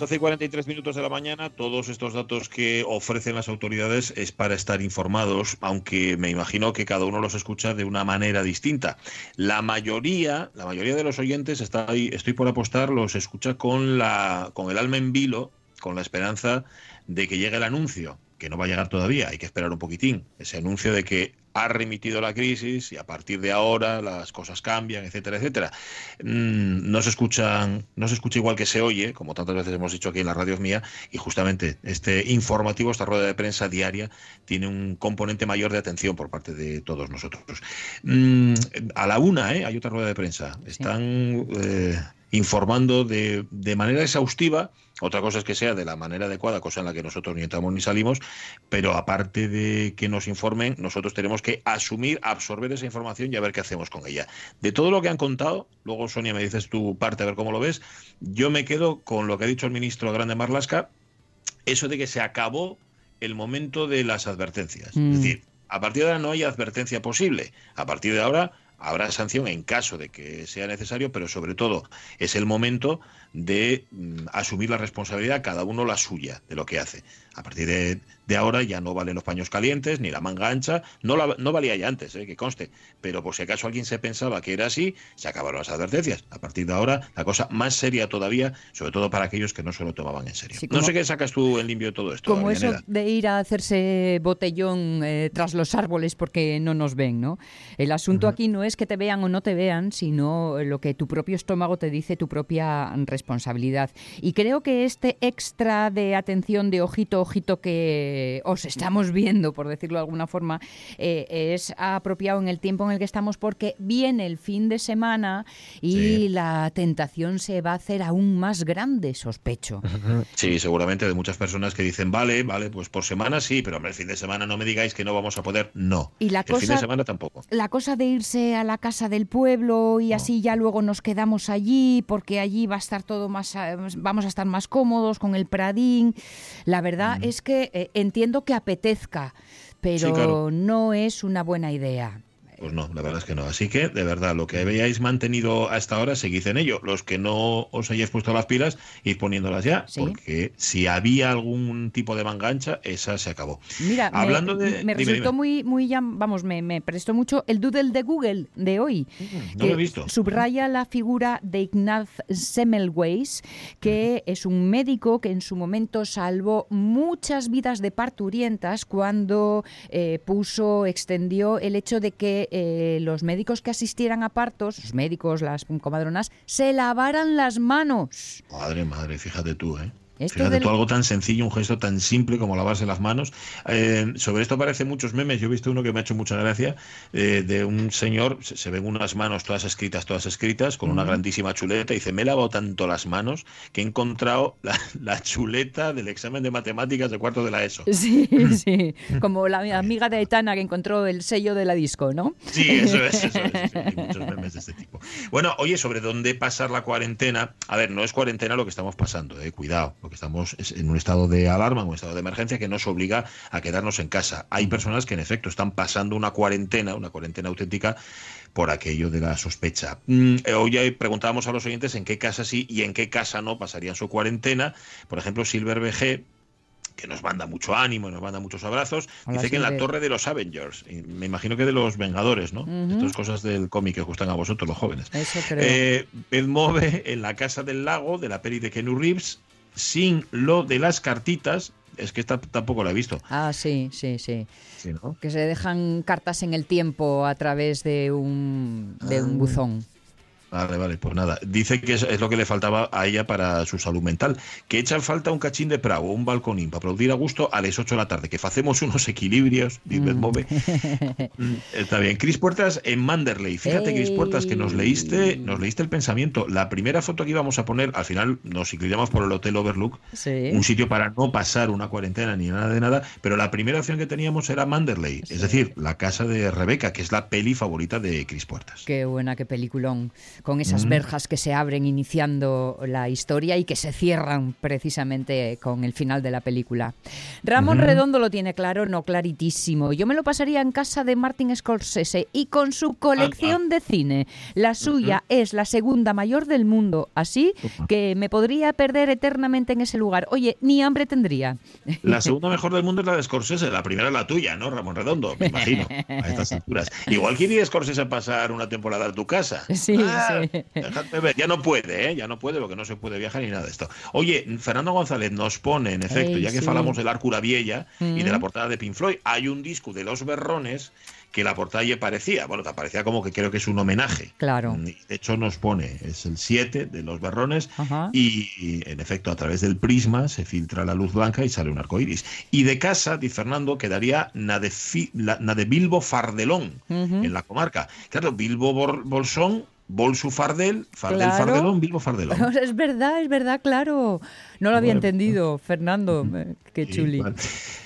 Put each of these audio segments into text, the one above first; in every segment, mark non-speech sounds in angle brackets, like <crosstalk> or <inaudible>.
12 y 43 minutos de la mañana, todos estos datos que ofrecen las autoridades es para estar informados, aunque me imagino que cada uno los escucha de una manera distinta. La mayoría, la mayoría de los oyentes, está ahí, estoy por apostar, los escucha con, la, con el alma en vilo, con la esperanza de que llegue el anuncio, que no va a llegar todavía, hay que esperar un poquitín, ese anuncio de que ha remitido la crisis y a partir de ahora las cosas cambian, etcétera, etcétera. Mm, no se escuchan, no se escucha igual que se oye, como tantas veces hemos dicho aquí en la radio mía, y justamente este informativo, esta rueda de prensa diaria, tiene un componente mayor de atención por parte de todos nosotros. Mm, a la una, ¿eh? hay otra rueda de prensa. Están eh, informando de, de manera exhaustiva otra cosa es que sea de la manera adecuada, cosa en la que nosotros ni entramos ni salimos, pero aparte de que nos informen, nosotros tenemos que asumir, absorber esa información y a ver qué hacemos con ella. De todo lo que han contado, luego Sonia me dices tu parte a ver cómo lo ves, yo me quedo con lo que ha dicho el ministro Grande Marlasca, eso de que se acabó el momento de las advertencias. Mm. Es decir, a partir de ahora no hay advertencia posible. A partir de ahora habrá sanción en caso de que sea necesario, pero sobre todo es el momento de mm, asumir la responsabilidad, cada uno la suya de lo que hace. A partir de, de ahora ya no valen los paños calientes ni la manga ancha, no, la- no valía ya antes, eh, que conste, pero por si acaso alguien se pensaba que era así, se acabaron las advertencias. A partir de ahora, la cosa más seria todavía, sobre todo para aquellos que no se lo tomaban en serio. Sí, no sé qué sacas tú en limpio de todo esto. Como eso de ir a hacerse botellón eh, tras los árboles porque no nos ven, ¿no? El asunto aquí no es que te vean o no te vean, sino lo que tu propio estómago te dice, tu propia responsabilidad. Y creo que este extra de atención de ojito, ojito que os estamos viendo, por decirlo de alguna forma, eh, es apropiado en el tiempo en el que estamos porque viene el fin de semana y Sí. la tentación se va a hacer aún más grande, sospecho. <laughs> Sí, seguramente de muchas personas que dicen, vale, vale, pues por semana sí, pero hombre, el fin de semana no me digáis que no vamos a poder. No. Y la el fin cosa- de semana tampoco. la cosa de irse a la casa del pueblo y así ya luego nos quedamos allí porque allí va a estar todo más eh, vamos a estar más cómodos con el pradín la verdad es que eh, entiendo que apetezca pero claro. no es una buena idea Pues no, la verdad es que no. Así que, de verdad, lo que habéis mantenido hasta ahora, seguid en ello. Los que no os hayáis puesto las pilas, id poniéndolas ya, Sí. porque si había algún tipo de manga ancha, esa se acabó. Mira, me- Hablando me, de- dime, resultó dime. muy, muy, vamos, me, me prestó mucho el doodle de Google de hoy. no lo he visto. Subraya la figura de Ignaz Semmelweis, que es un médico que en su momento salvó muchas vidas de parturientas cuando eh, puso, extendió el hecho de que eh, los médicos que asistieran a partos, los médicos, las comadronas, se lavaran las manos. Madre, madre, fíjate tú, ¿eh? Esto Fíjate del- tú, algo tan sencillo, un gesto tan simple como lavarse las manos. Eh, sobre esto aparecen muchos memes. Yo he visto uno que me ha hecho mucha gracia, eh, de un señor, se, se ven unas manos todas escritas, todas escritas, con una grandísima chuleta, y dice, me he lavado tanto las manos que he encontrado la, la chuleta del examen de matemáticas de cuarto de la ESO. <laughs> Sí, sí, como la amiga de Aitana que encontró el sello de la disco, ¿no? Sí, eso es, eso es. hay <laughs> muchos memes de este tipo. Bueno, oye, sobre dónde pasar la cuarentena. A ver, no es cuarentena lo que estamos pasando, eh, cuidado. Lo que estamos es en un estado de alarma, en un estado de emergencia que nos obliga a quedarnos en casa. Hay personas que en efecto están pasando una cuarentena, una cuarentena auténtica, por aquello de la sospecha. Mm, eh, hoy preguntábamos a los oyentes en qué casa sí y en qué casa no pasarían su cuarentena. Por ejemplo, Silver BG que nos manda mucho ánimo nos manda muchos abrazos, Hola, dice que en la torre de los Avengers, me imagino que de los Vengadores, ¿no? Estas cosas del cómic que gustan a vosotros los jóvenes. Eso creo. Eh, Bedmove en la casa del lago de la peli de Kenu Reeves, sin lo de las cartitas. Es que esta tampoco la he visto. Ah, sí, sí, sí. Sí, ¿no? Que se dejan cartas en el tiempo a través de un, de un Ah. buzón. Vale, vale, pues nada. Dice que es, es lo que le faltaba a ella para su salud mental. Que echan falta un cachín de prau, un balconín, para aplaudir a gusto a las 8 de la tarde. Que facemos unos equilibrios, dice Mm. Move. Mm, <laughs> Está bien. Cris Puertas en Manderley. Fíjate, Cris Puertas, que nos leíste, nos leíste el pensamiento. La primera foto que íbamos a poner, al final nos inclinamos por el Hotel Overlook, Sí. un sitio para no pasar una cuarentena ni nada de nada, pero la primera opción que teníamos era Manderley, es decir, la casa de Rebeca, que es la peli favorita de Cris Puertas. Qué buena, qué peliculón. Con esas Mm. verjas que se abren iniciando la historia y que se cierran precisamente con el final de la película. Ramón Ujú. Redondo lo tiene claro, no claritísimo. Yo me lo pasaría en casa de Martin Scorsese y con su colección de cine. La suya es la segunda mayor del mundo, así que me podría perder eternamente en ese lugar. Oye, ni hambre tendría. La segunda mejor del mundo es la de Scorsese, la primera es la tuya, ¿no, Ramón Redondo? Me imagino, a estas alturas. Igual quería Scorsese pasar una temporada en tu casa. <laughs> Sí, Ah, sí. ver. Ya no puede, ¿eh? Ya no puede porque no se puede viajar ni nada de esto. Oye, Fernando González nos pone, en efecto, Ey, ya que sí. falamos del Arcura Viella y de la Mm. portada de Pink Floyd, hay un disco de Los Berrones que la portada parecía, bueno, te parecía como que creo que es un homenaje. Claro. Mm, De hecho nos pone, es el 7 de Los Berrones y, y, en efecto a través del prisma se filtra la luz blanca y sale un arco iris. Y de casa, dice Fernando, quedaría na de, fi- la- na de Bilbo Fardelón en la comarca. Claro, Bilbo Bor- Bolsón, Bolsu Fardel, Fardel Claro. Fardelón, Bilbo Fardelón. <laughs> Es verdad, es verdad, claro. No lo había Bueno, entendido, Fernando. <laughs> Eh, Qué Sí, chuli. vale.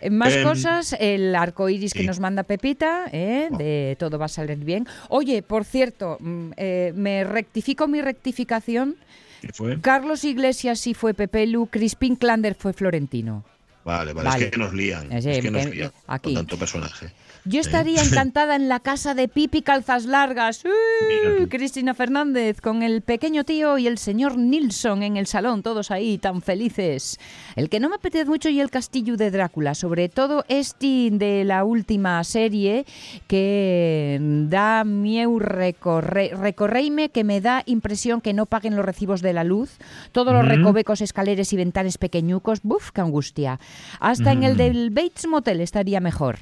Eh, Más Em, cosas, el arco iris que nos manda Pepita, ¿eh? Oh. de todo va a salir bien. Oye, por cierto, mm, eh, me rectifico mi rectificación. ¿Qué fue? Carlos Iglesias sí fue Pepelu, Crispin Klander fue Florentino. Vale, vale, Vale. es que nos lían. Eh, es que nos eh, lían aquí. con tanto personaje. Yo estaría <laughs> encantada en la casa de Pipi Calzas Largas. ¡Uh! Cristina Fernández con el pequeño tío y el señor Nilsson en el salón, todos ahí tan felices. El que no me apetece mucho y el castillo de Drácula, sobre todo este de la última serie que da mieu recorre, recorreime que me da impresión que no paguen los recibos de la luz, todos los recovecos, escaleres y ventanas pequeñucos, buf, qué angustia. Hasta en el Mm. del Bates Motel estaría mejor.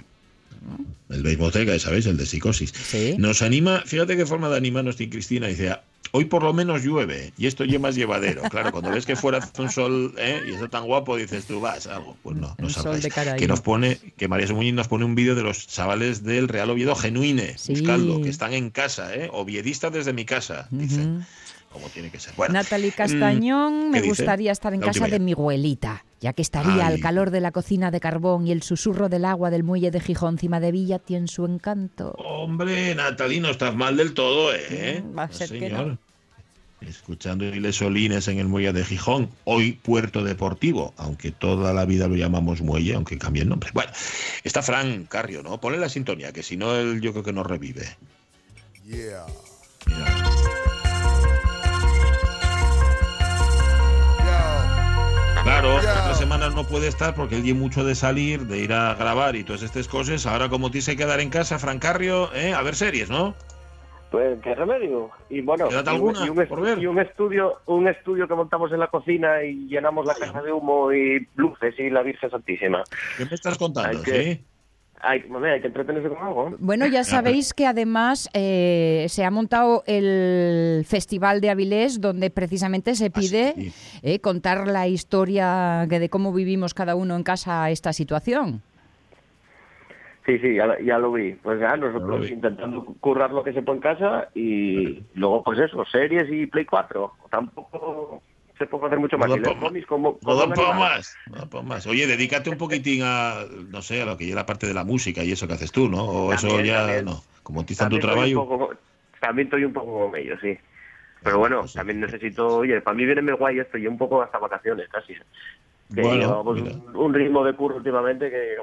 El Beisboteca, ya sabéis, el de psicosis. Sí. Nos anima, fíjate qué forma de animarnos tiene Cristina. Dice, "Ah, hoy por lo menos llueve y esto ya más llevadero. <laughs> Claro, cuando ves que fuera hace un sol ¿eh? y está tan guapo, dices tú, vas, algo. Pues no, no Caraí. Que nos pone, que María Muñiz nos pone un vídeo de los chavales del Real Oviedo Genuine, Sí. buscando, que están en casa, ¿eh? Oviedistas desde mi casa, dicen. Ujú. Como tiene que ser. Bueno, Natalie Castañón, mm, me ¿qué dice? gustaría estar en La casa de ya. mi abuelita, ya que estaría Ay. al calor de la cocina de carbón y el susurro del agua del muelle de Gijón encima de Villa tiene su encanto. Hombre, Natalie, no estás mal del todo, ¿eh? Mm, va a No, ser que señor. Escuchando Ilesolines en el muelle de Gijón, hoy Puerto Deportivo, aunque toda la vida lo llamamos muelle, aunque cambie el nombre. Bueno, está Fran Carrio, ¿no? Ponle la sintonía, que si no, él yo creo que nos revive. Yeah. Mira. Claro, Ya. Semanas no puede estar porque él tiene mucho de salir, de ir a grabar y todas estas cosas. Ahora, como te que quedar en casa, Fran Carrio, ¿eh? a ver series, ¿no? Pues qué remedio. Y bueno, ¿Quédate y un, alguna y un est- por ver? y un estudio, un estudio que montamos en la cocina y llenamos la casa de humo y luces y la Virgen Santísima. ¿Qué me estás contando? Que- ¿Sí? Hay, hombre, hay que entretenerse con algo. ¿no? Bueno, ya sabéis que además eh, se ha montado el Festival de Avilés, donde precisamente se pide sí. eh, contar la historia que de cómo vivimos cada uno en casa esta situación. Sí, sí, ya, ya lo vi. Pues ya nosotros vi. intentando currar lo que se puede en casa y luego pues eso, series y Play 4. Tampoco se puede hacer mucho más. No da como, da más, no. Oye, dedícate un poquitín a, no sé, a lo que es la parte de la música y eso que haces tú, ¿no? O eso ya también. no. Como te tu trabajo. poco, también estoy un poco con ellos, sí. Pero bueno, Pues también necesito, oye, para mí viene muy guay esto y un poco hasta vacaciones casi. Que Bueno, llevamos mira. un, un ritmo de curro últimamente que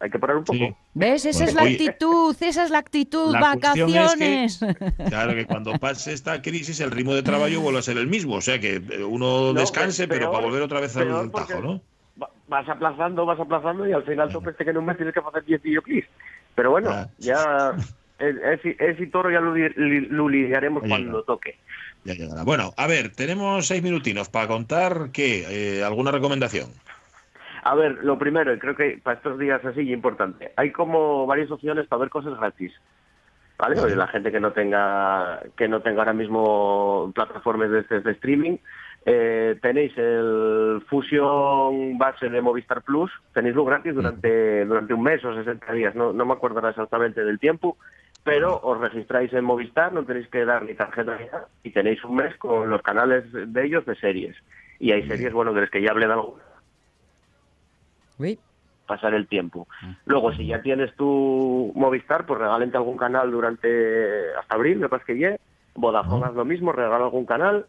hay que parar un poco. Sí. ¿Ves? Esa Bueno, es la oye, actitud, esa es la actitud, la cuestión es vacaciones. <laughs> Claro que cuando pase esta crisis el ritmo de trabajo vuelve a ser el mismo. O sea que eh, uno No, descanse, pe- pero para volver otra vez al tajo, ¿no? va- Vas aplazando, vas aplazando y al final tú pensé que en un mes tienes que hacer 10 videoclips. Pero bueno, ya <laughs> es, es- es y toro ya lo, li- li- lo lidiaremos cuando toque. Ya llegará. Bueno, a ver, tenemos seis minutinos para contar qué, eh, alguna recomendación. A ver, lo primero, y creo que para estos días así importante, hay como varias opciones para ver cosas gratis. ¿Vale? Oye, La gente que no tenga que no tenga ahora mismo plataformas de, de streaming, eh, tenéis el Fusion base de Movistar Plus, tenéislo gratis durante durante un mes o 60 días, no, no me acuerdo exactamente del tiempo, pero os registráis en Movistar, no tenéis que dar ni tarjeta ni nada, y tenéis un mes con los canales de ellos de series. Y hay series, bueno, de las que ya hablé de alguna Uy, pasar el tiempo. Luego, si ya tienes tu Movistar, pues regálente algún canal durante hasta abril, me parece que ya. Vodafone haz lo mismo, regala algún canal.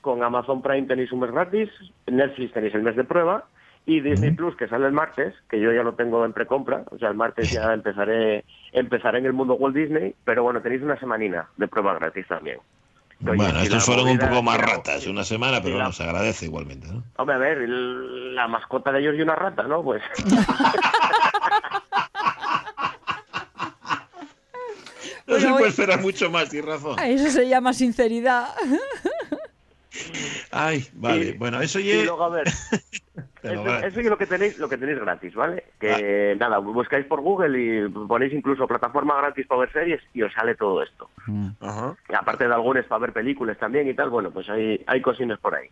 Con Amazon Prime tenéis un mes gratis, Netflix tenéis el mes de prueba y Disney Plus que sale el martes, que yo ya lo tengo en precompra, o sea, el martes ya <laughs> empezaré empezaré en el mundo Walt Disney, pero bueno, tenéis una semanina de prueba gratis también. Bueno, si estos la fueron un poco más la- ratas, una semana, pero la- bueno, se agradece igualmente. ¿no? Hombre, a ver, el- la mascota de ellos y una rata, ¿no? Pues <laughs> No Bueno, se puede esperar mucho más, tienes razón. eso se llama sinceridad. Ay, vale, Y- bueno, eso y ya... luego, a ver, <laughs> Eso, eso es lo que tenéis, lo que tenéis gratis, ¿vale? Que nada, buscáis por Google y ponéis incluso plataforma gratis para ver series y os sale todo esto. Ajá. Y aparte de algunos para ver películas también y tal, bueno, pues hay, hay cosines por ahí.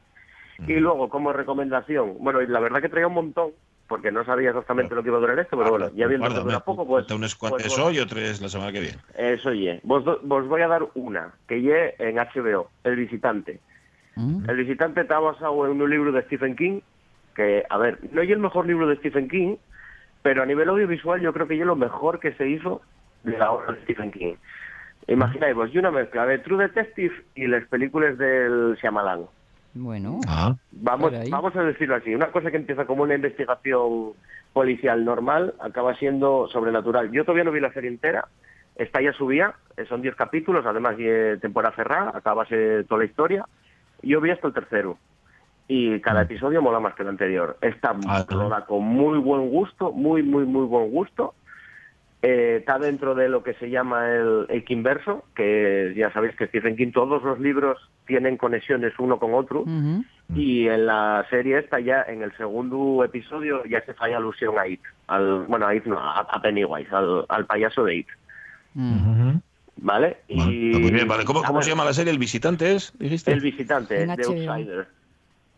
Y luego, como recomendación, bueno, y la verdad que traía un montón, porque no sabía exactamente lo que iba a durar esto, pero bueno, ya viendo que dura poco, pues... cuenta unos pues cuantos bueno, hoy o tres la semana que viene. Eso ye. Vos, vos voy a dar una, que ye en HBO, El Visitante. Mm. El visitante está basado en un libro de Stephen King, que, a ver, no es el mejor libro de Stephen King, pero a nivel audiovisual yo creo que es lo mejor que se hizo de la obra de Stephen King. Imagináis, vos, y una mezcla de True Detective y las películas del Shyamalan. Bueno, Ah, Vamos, vamos a decirlo así, una cosa que empieza como una investigación policial normal acaba siendo sobrenatural. Yo todavía no vi la serie entera, está ya subida, eh, son 10 capítulos, además de temporada cerrada, acabase toda la historia. Yo vi hasta el tercero y cada episodio mola más que el anterior. Está Mm. Ah, rodada con muy buen gusto, muy, muy, muy buen gusto. Eh, está dentro de lo que se llama el, el Kinverso, que ya sabéis que Stephen King, todos los libros tienen conexiones uno con otro. Y en la serie esta ya, en el segundo episodio, ya se falla alusión a It. Al, bueno, a It no, a, a Pennywise, al, al payaso de It. Mm. ¿Vale? bueno, y, está muy bien, vale. ¿Cómo, cómo se llama la serie? ¿El visitante es? ¿Dijiste? El visitante, HBO. Outsider.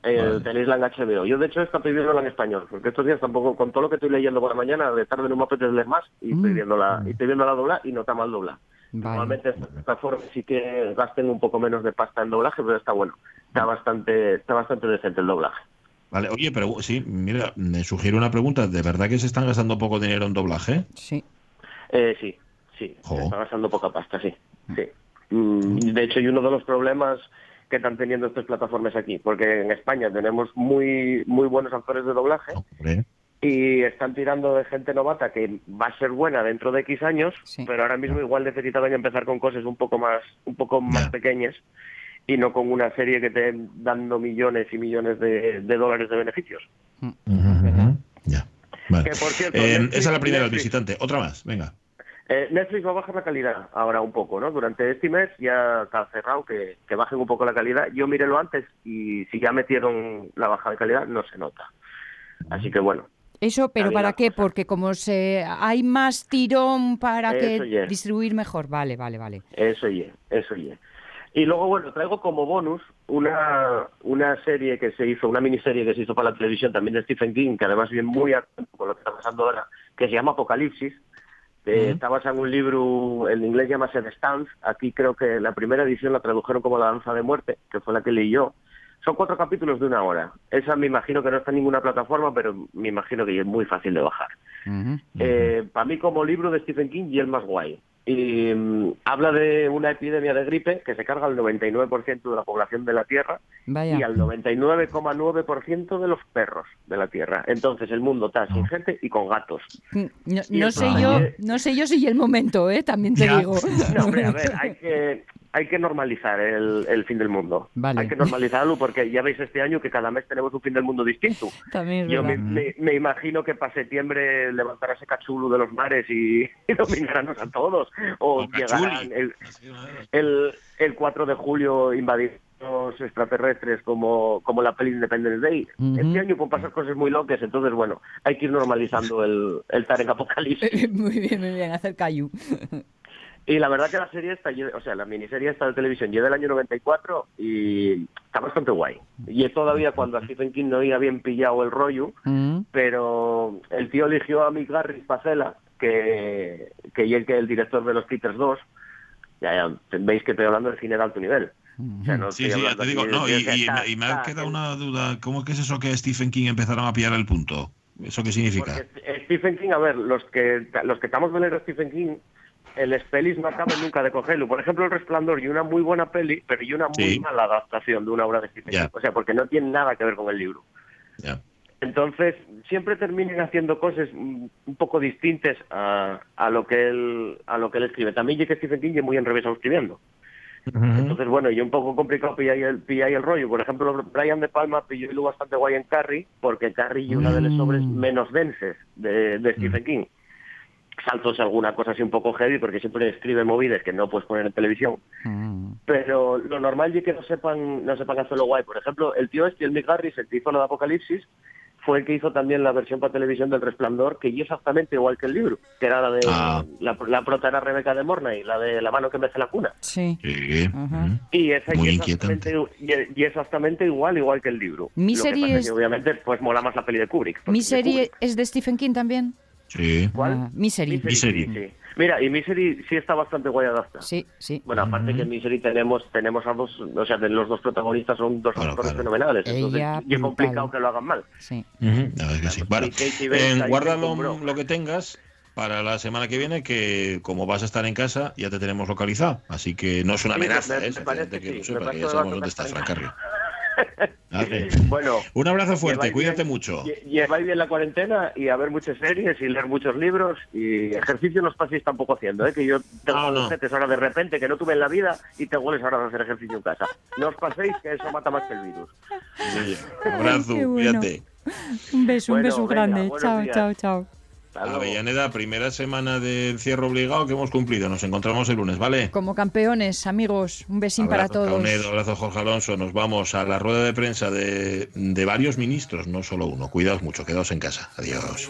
Eh, Vale. Tenéis la en HBO. Yo, de hecho, esta estoy viéndola en español, porque estos días tampoco, con todo lo que estoy leyendo por la mañana, de tarde no me apetece leer más, y estoy Mm. viéndola, y estoy viéndola doblar y no está mal doblar. Vale. Normalmente estas plataformas sí que gasten un poco menos de pasta en doblaje, pero está bueno. Está bastante, está bastante decente el doblaje. Vale, oye, pero sí, mira, me sugiere una pregunta. ¿De verdad que se están gastando poco dinero en doblaje? Sí. Eh, sí, sí, Jo. se está gastando poca pasta, sí. sí. Mm, De hecho, y uno de los problemas que están teniendo estas plataformas aquí, porque en España tenemos muy muy buenos actores de doblaje Hombre. y están tirando de gente novata que va a ser buena dentro de X años, Sí. pero ahora mismo igual necesitaban empezar con cosas un poco más un poco más pequeñas y no con una serie que esté dando millones y millones de, de dólares de beneficios. Ya. Vale. Que, por cierto, Eh, Netflix- esa es la primera, el Netflix- visitante. Otra más, venga. Eh, Netflix va a bajar la calidad ahora un poco, ¿no? Durante este mes ya está cerrado que, que bajen un poco la calidad. Yo miré lo antes y si ya metieron la baja de calidad no se nota. Así que bueno, Eso, pero ¿para qué? cosa. Porque como se hay más tirón para Eso que distribuir mejor. Vale, vale, vale. eso ye, eso ye. Y luego, bueno, traigo como bonus una, una serie que se hizo, una miniserie que se hizo para la televisión también de Stephen King, que además viene muy a con lo que está pasando ahora, que se llama Apocalipsis. Está basada en un libro, en inglés llama The Stance. Aquí creo que la primera edición la tradujeron como La Danza de Muerte, que fue la que leí yo. Son cuatro capítulos de una hora. Esa me imagino que no está en ninguna plataforma, pero me imagino que es muy fácil de bajar. Ujú. para mí como libro de Stephen King y el más guay. Y mm, habla de una epidemia de gripe que se carga al 99% de la población de la Tierra Vaya. y al 99,9% de los perros de la Tierra. Entonces el mundo está sin gente y con gatos. No, sé yo, no sé yo si el momento, ¿eh? También te Ya. digo. <laughs> No, hombre, a ver, hay que... hay que normalizar el, el fin del mundo. Vale. Hay que normalizarlo porque ya veis este año que cada mes tenemos un fin del mundo distinto. <laughs> También es Yo me, verdad. me- me imagino que para septiembre levantará ese cachulu de los mares y, y dominarnos a todos. O, O llegarán el, el, el 4 de julio invadir los extraterrestres como, como la peli Independence Day. Ujú. Este año pueden pasar cosas muy locas, entonces bueno, hay que ir normalizando el, el estar en apocalipsis. <laughs> muy bien, muy bien, hacer cayu. Y la verdad que la serie está, o sea, la miniserie está de televisión ya del año 94 y está bastante guay. Y es todavía cuando a Stephen King no había bien pillado el rollo, Mm. pero el tío eligió a Mick Garris Pacela, que, que y el que es el director de los Peters 2, ya, ya, veis que estoy hablando de cine de alto nivel. O sea, no Sí, sí, ya te digo, no, y, y está- y me ha quedado una duda, ¿cómo que es eso que Stephen King empezaron a pillar el punto? ¿Eso qué significa? Porque Stephen King, a ver, los que los que estamos de Stephen King, el pelis no acaban nunca de cogerlo. Por ejemplo, El Resplandor y una muy buena peli, pero y una muy Sí. mala adaptación de una obra de Stephen. King. O sea, porque no tiene nada que ver con el libro. Entonces, siempre terminan haciendo cosas mm, un poco distintas a, a lo que él a lo que él escribe. También que Stephen King es muy enrevesado escribiendo. Entonces, bueno, y un poco complicado pillar el, pillar el rollo. Por ejemplo, Brian De Palma pilló bastante guay en Carrie, porque Carrie es una de las Mm. obras menos densas de, de Stephen King. Saltos alguna cosa así un poco heavy, porque siempre escribe movidas que no puedes poner en televisión. Mm. Pero lo normal es que no sepan, no sepan hacerlo guay. Por ejemplo, el tío este, el Mick Garris, el que hizo lo de Apocalipsis, fue el que hizo también la versión para televisión del Resplandor, que es exactamente igual que el libro, que era la de Ah. la, la prota era Rebeca de Mornay, la de la mano que mece la cuna. Sí. Sí. Ajá. ujú. Y es, Muy y exactamente, y- y exactamente igual, igual que el libro. Mi Lo que serie pasa es que obviamente pues mola más la peli de Kubrick. ¿Mi de serie Kubrick. es de Stephen King también? Sí. ¿Cuál? Ah, Misery. Misery, Misery. sí, sí. Mira, y Misery sí está bastante guay adaptada. Sí, sí. Bueno, aparte que en Misery tenemos tenemos a dos, o sea, los dos protagonistas son dos Claro, actores claro. fenomenales, entonces Ella y es complicado que lo hagan mal. sí. Es que sí. Pues, Bueno, eh, se lo, que tengas para la semana que viene, que como vas a estar en casa, ya te tenemos localizado. Así que no es una Sí, amenaza, me- ¿eh? me parece Simplemente que sí, me que ya que sabemos dónde está tocar Frank Bueno, Un abrazo fuerte, cuídate bien- mucho. lle- Lleváis bien la cuarentena y a ver muchas series y leer muchos libros y ejercicio no os paséis tampoco haciendo, ¿eh? que yo tengo No, no. ahora de repente que no tuve en la vida y te hueles ahora de hacer ejercicio en casa. No os paséis que eso mata más que el virus. Sí, abrazo, bueno. cuídate. Un beso, un beso venga, grande. Chao, días. chao, chao. Hasta luego. Avellaneda, primera semana de encierro obligado que hemos cumplido. Nos encontramos el lunes, ¿vale? Como campeones, amigos, un besín para todos. Caunedo, abrazo Jorge Alonso. Nos vamos a la rueda de prensa de, de varios ministros, no solo uno. Cuidaos mucho, quedaos en casa. Adiós.